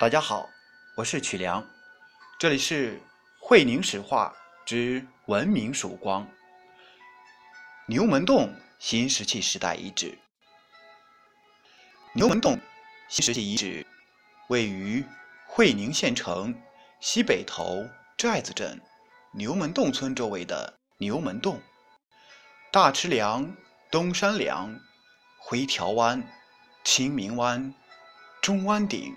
大家好，我是曲良，这里是会宁史话之文明曙光——牛门洞新石器时代遗址。牛门洞新石器遗址位于会宁县城西北头寨子镇牛门洞村周围的牛门洞、大池梁、东山梁、回条湾、清明湾、中湾顶。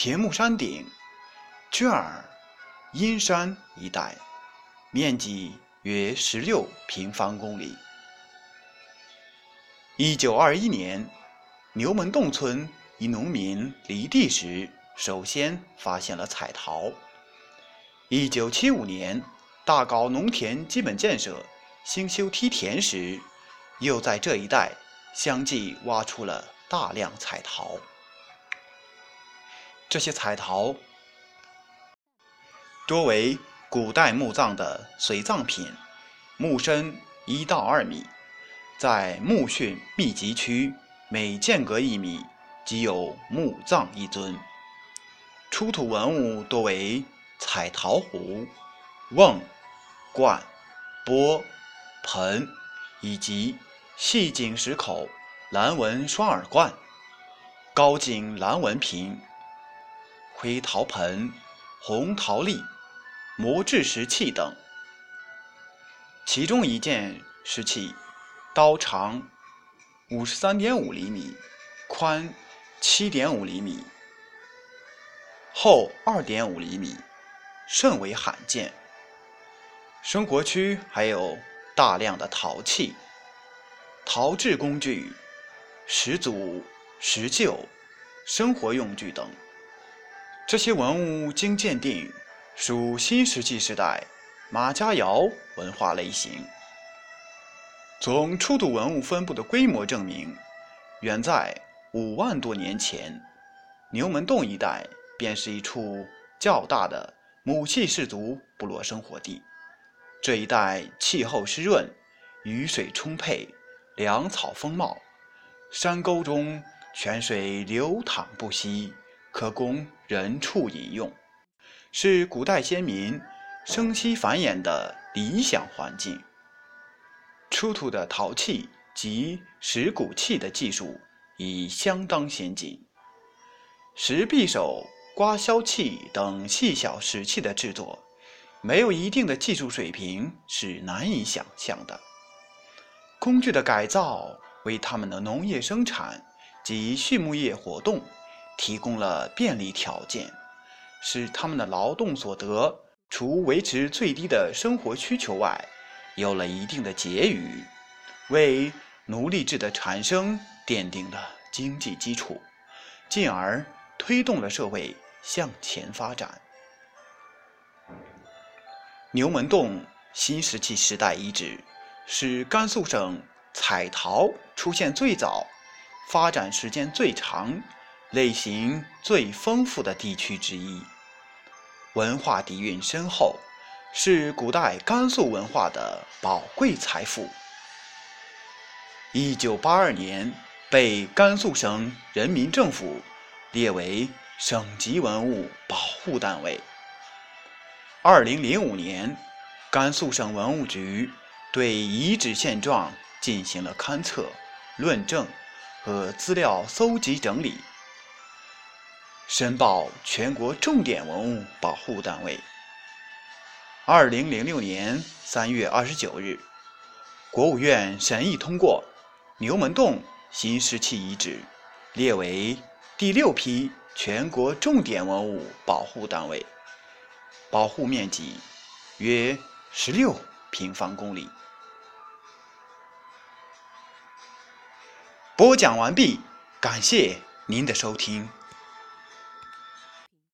田木山顶、卷儿、阴山一带，面积约十六平方公里。一九二一年，牛门洞村一农民犁地时，首先发现了彩陶。一九七五年，大搞农田基本建设，兴修梯田时，又在这一带相继挖出了大量彩陶。这些彩陶多为古代墓葬的随葬品，墓深一到二米，在墓穴密集区每间隔一米即有墓葬一尊。出土文物多为彩陶壶、瓮、罐、钵、盆，以及细颈石口蓝纹双耳罐、高颈蓝纹瓶。灰陶盆、红陶粒、磨制石器等，其中一件石器，刀长五十三点五厘米，宽七点五厘米，厚二点五厘米，甚为罕见。生活区还有大量的陶器、陶制工具、石组、石臼、生活用具等。这些文物经鉴定属新石器时代马家窑文化类型。从出土文物分布的规模证明，远在五万多年前，牛门洞一带便是一处较大的母系氏族部落生活地。这一带气候湿润，雨水充沛，粮草丰茂，山沟中泉水流淌不息。可供人畜饮用，是古代先民生息繁衍的理想环境。出土的陶器及石鼓器的技术已相当先进，石匕首、刮削器等细小石器的制作，没有一定的技术水平是难以想象的。工具的改造为他们的农业生产及畜牧业活动。提供了便利条件，使他们的劳动所得除维持最低的生活需求外，有了一定的结余，为奴隶制的产生奠定了经济基础，进而推动了社会向前发展。牛门洞新石器时代遗址是甘肃省彩陶出现最早、发展时间最长。类型最丰富的地区之一，文化底蕴深厚，是古代甘肃文化的宝贵财富。一九八二年被甘肃省人民政府列为省级文物保护单位。二零零五年，甘肃省文物局对遗址现状进行了勘测、论证和资料搜集整理。申报全国重点文物保护单位。二零零六年三月二十九日，国务院审议通过牛门洞新石器遗址列为第六批全国重点文物保护单位，保护面积约十六平方公里。播讲完毕，感谢您的收听。